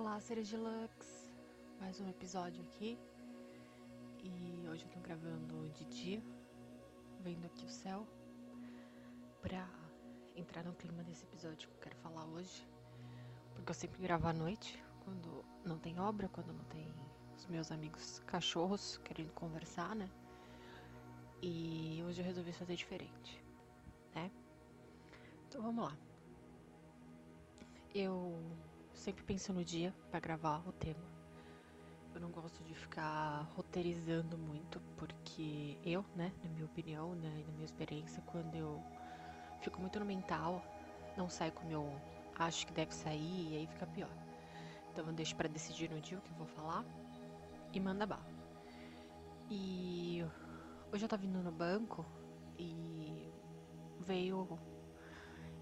Olá, seres deluxe! Mais um episódio aqui. E hoje eu tô gravando de dia, vendo aqui o céu, pra entrar no clima desse episódio que eu quero falar hoje. Porque eu sempre gravo à noite, quando não tem obra, quando não tem os meus amigos cachorros querendo conversar, né? E hoje eu resolvi fazer diferente, né? Então vamos lá. Eu sempre penso no dia para gravar o tema. Eu não gosto de ficar roteirizando muito, porque eu, né, na minha opinião, né, na minha experiência, quando eu fico muito no mental, não sai como eu acho que deve sair e aí fica pior. Então eu deixo para decidir no dia o que eu vou falar e manda bala. E hoje eu tava vindo no banco e veio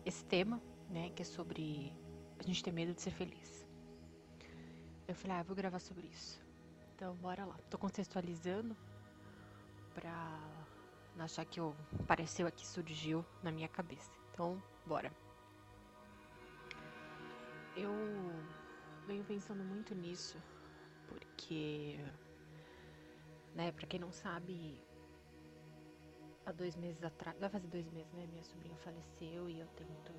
esse tema, né, que é sobre a gente ter medo de ser feliz. Eu falei, ah, vou gravar sobre isso. Então, bora lá. Tô contextualizando pra não achar que eu apareceu aqui, surgiu na minha cabeça. Então, bora. Eu venho pensando muito nisso, porque, né, pra quem não sabe, há dois meses atrás, vai fazer dois meses, né, minha sobrinha faleceu e eu tento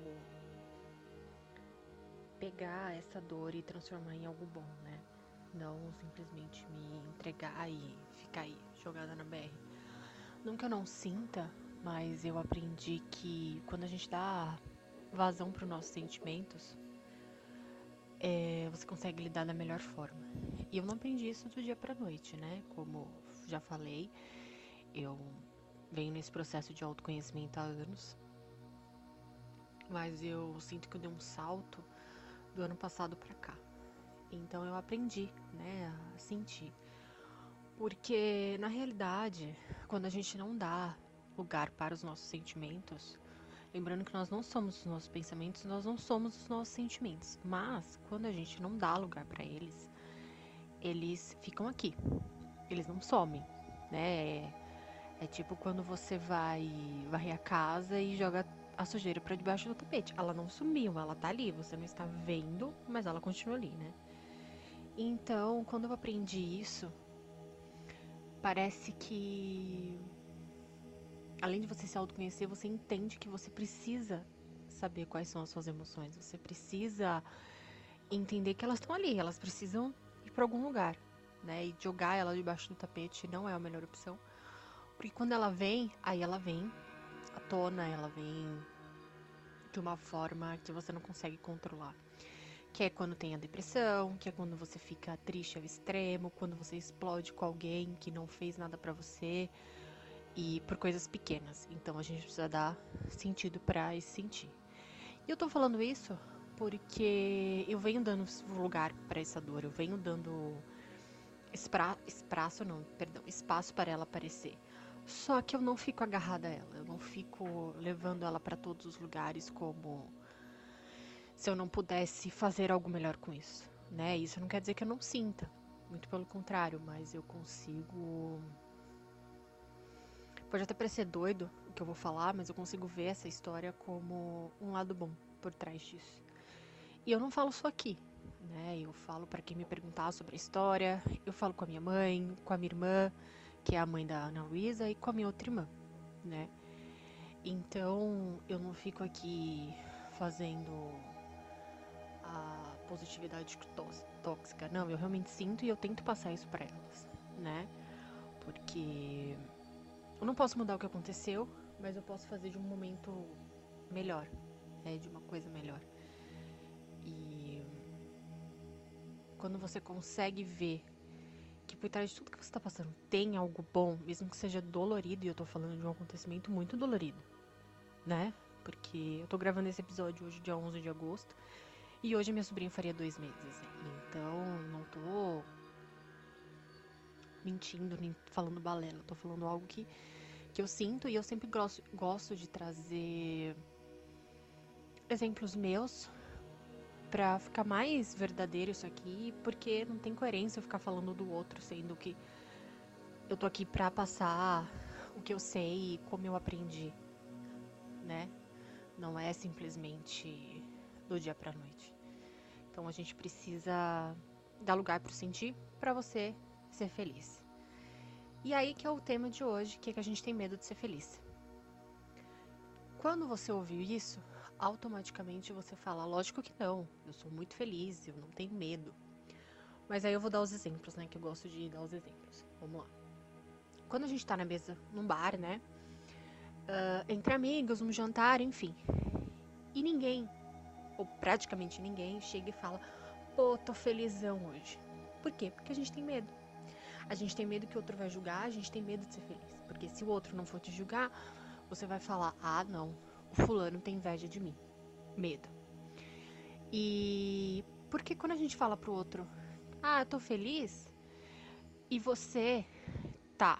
pegar essa dor e transformar em algo bom, né? Não simplesmente me entregar e ficar aí jogada na BR. Que eu não sinta, mas eu aprendi que quando a gente dá vazão para os nossos sentimentos, é, você consegue lidar da melhor forma. E eu não aprendi isso do dia para noite, né? Como já falei, eu venho nesse processo de autoconhecimento há anos, mas eu sinto que eu dei um salto do ano passado para cá. Então eu aprendi, né, a sentir. Porque na realidade, quando a gente não dá lugar para os nossos sentimentos, lembrando que nós não somos os nossos pensamentos, nós não somos os nossos sentimentos, mas quando a gente não dá lugar para eles, eles ficam aqui. Eles não somem, né? É, é tipo quando você vai varrer a casa e joga a sujeira para debaixo do tapete. Ela não sumiu, ela tá ali, você não está vendo, mas ela continua ali, né? Então, quando eu aprendi isso, parece que além de você se autoconhecer, você entende que você precisa saber quais são as suas emoções, você precisa entender que elas estão ali, elas precisam ir para algum lugar, né? E jogar ela debaixo do tapete não é a melhor opção. Porque quando ela vem, aí ela vem à tona, ela vem de uma forma que você não consegue controlar. Que é quando tem a depressão, que é quando você fica triste ao extremo, quando você explode com alguém que não fez nada para você e por coisas pequenas. Então a gente precisa dar sentido para esse sentir. E eu tô falando isso porque eu venho dando lugar para essa dor, eu venho dando espaço, não, perdão, espaço para ela aparecer. Só que eu não fico agarrada a ela, eu não fico levando ela para todos os lugares como se eu não pudesse fazer algo melhor com isso, né? Isso não quer dizer que eu não sinta, muito pelo contrário, mas eu consigo Pode até parecer doido o que eu vou falar, mas eu consigo ver essa história como um lado bom por trás disso. E eu não falo só aqui, né? Eu falo para quem me perguntar sobre a história, eu falo com a minha mãe, com a minha irmã, que é a mãe da Ana Luísa, e com a minha outra irmã, né? Então eu não fico aqui fazendo a positividade tóxica, não, eu realmente sinto e eu tento passar isso para elas, né? Porque eu não posso mudar o que aconteceu, mas eu posso fazer de um momento melhor, né? De uma coisa melhor. E quando você consegue ver que por trás de tudo que você está passando tem algo bom, mesmo que seja dolorido, e eu tô falando de um acontecimento muito dolorido, né? Porque eu tô gravando esse episódio hoje, dia 11 de agosto, e hoje minha sobrinha faria dois meses. Então, não tô mentindo, nem falando balela, tô falando algo que, que eu sinto e eu sempre gosto, gosto de trazer exemplos meus pra ficar mais verdadeiro isso aqui, porque não tem coerência eu ficar falando do outro, sendo que eu tô aqui pra passar o que eu sei e como eu aprendi, né? Não é simplesmente do dia pra noite. Então a gente precisa dar lugar para sentir para você ser feliz. E aí que é o tema de hoje, que é que a gente tem medo de ser feliz. Quando você ouviu isso, automaticamente você fala, lógico que não, eu sou muito feliz, eu não tenho medo. Mas aí eu vou dar os exemplos, né, que eu gosto de dar os exemplos. Vamos lá. Quando a gente tá na mesa, num bar, né, uh, entre amigos, num jantar, enfim, e ninguém, ou praticamente ninguém, chega e fala, pô, tô felizão hoje. Por quê? Porque a gente tem medo. A gente tem medo que o outro vai julgar, a gente tem medo de ser feliz. Porque se o outro não for te julgar, você vai falar: ah, não, fulano tem inveja de mim. Medo. E porque quando a gente fala pro outro: ah, eu tô feliz, e você tá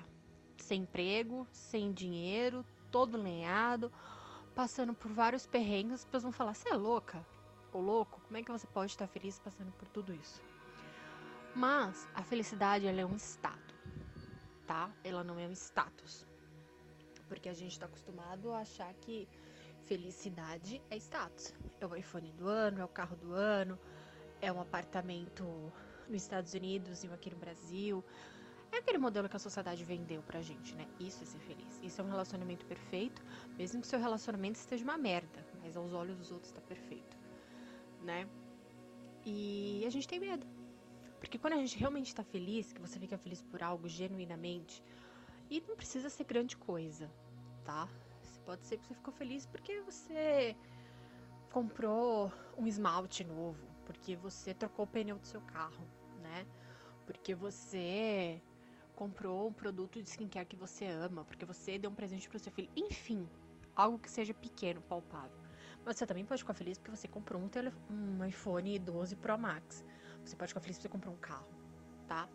sem emprego, sem dinheiro, todo lenhado, passando por vários perrengues, as pessoas vão falar: você é louca? Ou louco? Como é que você pode estar feliz passando por tudo isso? Mas a felicidade ela é um estado, tá? Ela não é um status. Porque a gente está acostumado a achar que felicidade é status. É o iPhone do ano, é o carro do ano, é um apartamento nos Estados Unidos e um aqui no Brasil. É aquele modelo que a sociedade vendeu pra gente, né? Isso é ser feliz. Isso é um relacionamento perfeito, mesmo que seu relacionamento esteja uma merda, mas aos olhos dos outros está perfeito, né? E a gente tem medo. Porque quando a gente realmente está feliz, que você fica feliz por algo genuinamente, e não precisa ser grande coisa, tá? Pode ser que você ficou feliz porque você comprou um esmalte novo, porque você trocou o pneu do seu carro, né? Porque você comprou um produto de skincare que você ama, porque você deu um presente para o seu filho, enfim, algo que seja pequeno, palpável. Mas você também pode ficar feliz porque você comprou um, um iPhone 12 Pro Max. Você pode ficar feliz porque você comprou um carro, tá?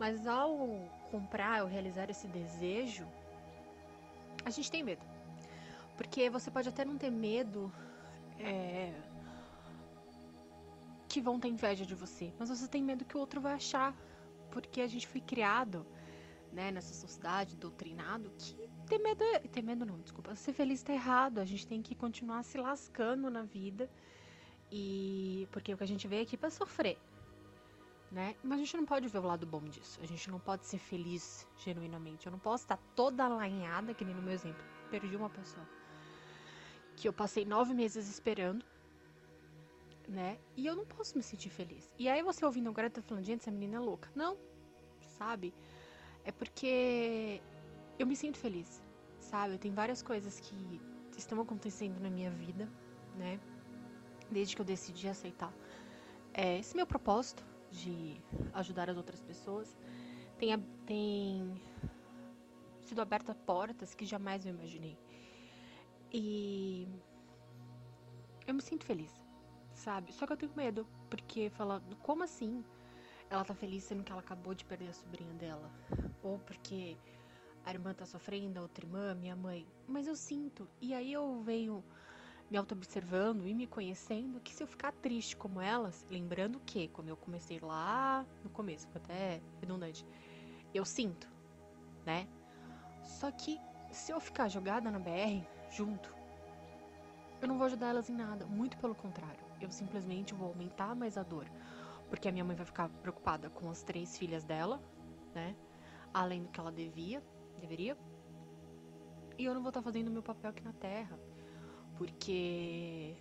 Mas ao comprar ou realizar esse desejo, a gente tem medo. Porque você pode até não ter medo é, que vão ter inveja de você, mas você tem medo que o outro vai achar. Porque a gente foi criado né, nessa sociedade, doutrinado, que ter medo é. Ter medo não, desculpa. Ser feliz tá errado. A gente tem que continuar se lascando na vida. E. Porque o que a gente veio aqui para sofrer né? Mas a gente não pode ver o lado bom disso. A gente não pode ser feliz genuinamente. Eu não posso estar toda alanhada, que nem no meu exemplo. Perdi uma pessoa. Que eu passei nove meses esperando, né? E eu não posso me sentir feliz. E aí você ouvindo agora tá falando, gente, essa menina é louca. Não, sabe? É porque eu me sinto feliz, sabe? Tem várias coisas que estão acontecendo na minha vida, né? Desde que eu decidi aceitar é, esse meu propósito, de ajudar as outras pessoas, tem, tem sido abertas portas que jamais eu imaginei. E eu me sinto feliz, sabe? Só que eu tenho medo, porque fala, como assim? Ela tá feliz sendo que ela acabou de perder a sobrinha dela. Ou porque a irmã tá sofrendo, a outra irmã, minha mãe. Mas eu sinto. E aí eu venho me auto-observando e me conhecendo, que se eu ficar triste como elas, lembrando que, como eu comecei lá no começo, até redundante, eu sinto, né? Só que se eu ficar jogada na BR junto, eu não vou ajudar elas em nada, muito pelo contrário, eu simplesmente vou aumentar mais a dor, porque a minha mãe vai ficar preocupada com as três filhas dela, né? Além do que ela devia, deveria. E eu não vou estar fazendo o meu papel aqui na Terra porque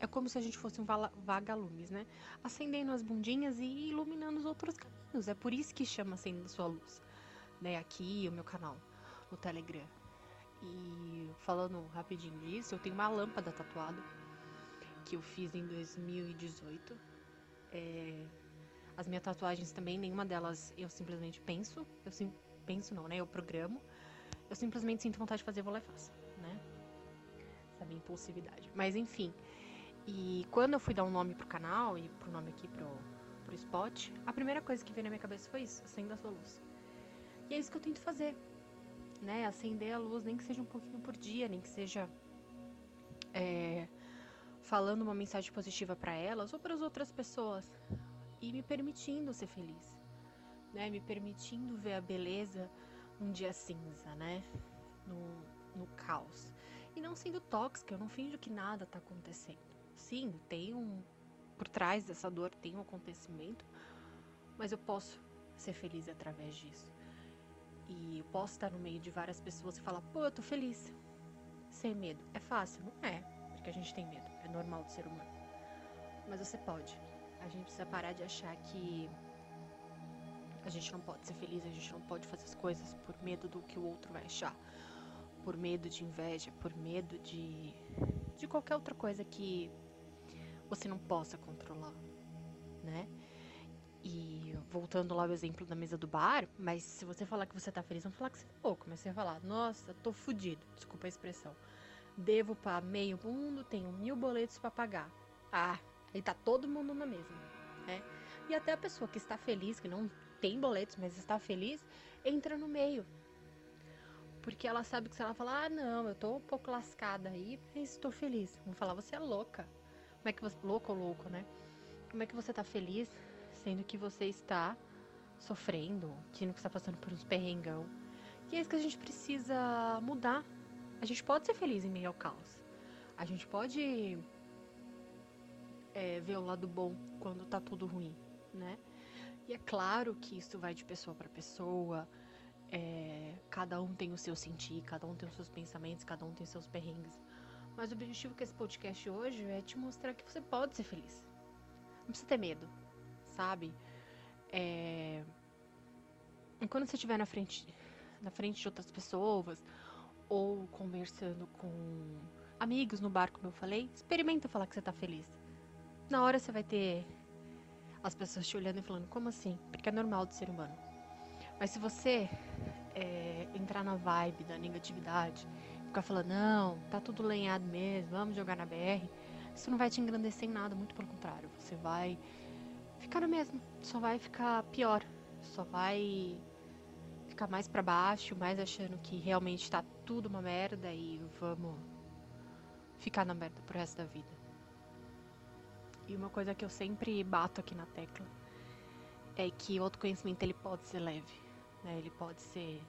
é como se a gente fosse um vagalumes, né? Acendendo as bundinhas e iluminando os outros caminhos. É por isso que chama Acendendo Sua Luz, né? Aqui, o meu canal, no Telegram. E falando rapidinho disso, eu tenho uma lâmpada tatuada que eu fiz em 2018. É... As minhas tatuagens também, nenhuma delas eu simplesmente penso. Eu sim, penso não, né? Eu programo. Eu simplesmente sinto vontade de fazer, vou lá e faço, né? sabe? Impulsividade. Mas enfim. E quando eu fui dar um nome pro canal e pro nome aqui pro, pro spot, a primeira coisa que veio na minha cabeça foi isso, acenda a sua luz. E é isso que eu tento fazer. Né? Acender a luz, nem que seja um pouquinho por dia, nem que seja é, falando uma mensagem positiva para elas ou para as outras pessoas. E me permitindo ser feliz. Né? Me permitindo ver a beleza num dia cinza, né? No, no caos. E não sendo tóxica, eu não finjo que nada tá acontecendo. Sim, tem um, por trás dessa dor tem um acontecimento, mas eu posso ser feliz através disso. E eu posso estar no meio de várias pessoas e falar, pô, eu tô feliz. Sem medo. É fácil? Não é, porque a gente tem medo. É normal do ser humano. Mas você pode. A gente precisa parar de achar que a gente não pode ser feliz, a gente não pode fazer as coisas por medo do que o outro vai achar. Por medo de inveja, por medo de, de qualquer outra coisa que você não possa controlar, né? E voltando lá ao exemplo da mesa do bar, mas se você falar que você tá feliz, vão falar que você tá louco. Mas você vai falar, nossa, tô fudido, desculpa a expressão. Devo para meio mundo, tenho mil boletos para pagar. Ah, aí tá todo mundo na mesma, né? E até a pessoa que está feliz, que não tem boletos, mas está feliz, entra no meio. Porque ela sabe que se ela falar, ah, não, eu tô um pouco lascada aí, mas estou feliz. Vão falar, você é louca. Como é que você. Louco ou louco, né? Como é que você tá feliz sendo que você está sofrendo, que está passando por uns perrengão. E é isso que a gente precisa mudar. A gente pode ser feliz em meio ao caos. A gente pode é, ver o lado bom quando tá tudo ruim, né? E é claro que isso vai de pessoa para pessoa. É, cada um tem o seu sentir, cada um tem os seus pensamentos, cada um tem os seus perrengues. Mas o objetivo com esse podcast hoje é te mostrar que você pode ser feliz. Não precisa ter medo sabe? É... Quando você estiver na frente, na frente de outras pessoas ou conversando com amigos no bar, como eu falei, experimenta falar que você tá feliz. Na hora você vai ter as pessoas te olhando e falando, como assim? Porque é normal do ser humano. Mas se você é, entrar na vibe da negatividade, ficar falando, não, tá tudo lenhado mesmo, vamos jogar na BR, isso não vai te engrandecer em nada, muito pelo contrário. Você vai ficar no mesmo. Só vai ficar pior. Só vai ficar mais para baixo, mais achando que realmente tá tudo uma merda e vamos ficar na merda pro resto da vida. E uma coisa que eu sempre bato aqui na tecla é que o autoconhecimento ele pode ser leve, né? Ele pode ser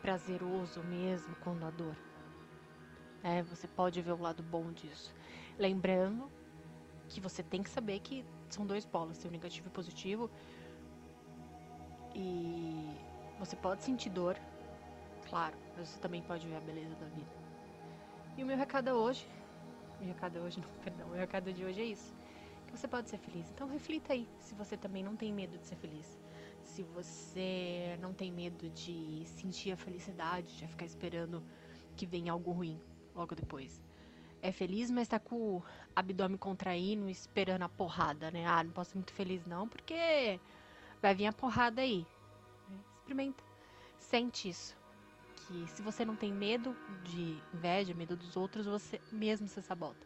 prazeroso mesmo quando a dor. É, você pode ver o lado bom disso. Lembrando que você tem que saber que são dois polos, tem o negativo e o positivo. E você pode sentir dor, claro, mas você também pode ver a beleza da vida. E o meu recado hoje, meu recado hoje, não, perdão, meu recado de hoje é isso. Que você pode ser feliz. Então reflita aí se você também não tem medo de ser feliz. Se você não tem medo de sentir a felicidade, de ficar esperando que venha algo ruim logo depois é feliz, mas tá com o abdômen contraindo, esperando a porrada, né? Ah, não posso ser muito feliz não, porque vai vir a porrada aí. Experimenta. Sente isso. Que se você não tem medo de inveja, medo dos outros, você mesmo se sabota.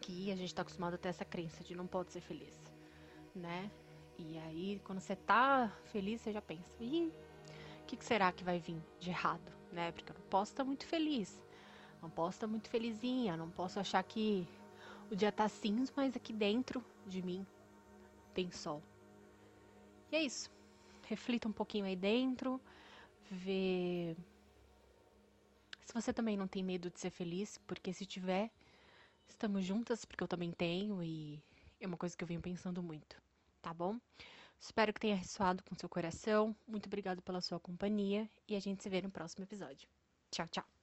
Que a gente tá acostumado a ter essa crença de não pode ser feliz, né? E aí, quando você tá feliz, você já pensa, ih, o que, que será que vai vir de errado, né? Porque eu não posso estar muito feliz não posso estar muito felizinha, não posso achar que o dia tá cinza, mas aqui dentro de mim tem sol. E é isso. Reflita um pouquinho aí dentro, vê se você também não tem medo de ser feliz, porque se tiver, estamos juntas, porque eu também tenho e é uma coisa que eu venho pensando muito, tá bom? Espero que tenha ressoado com seu coração. Muito obrigado pela sua companhia e a gente se vê no próximo episódio. Tchau, tchau.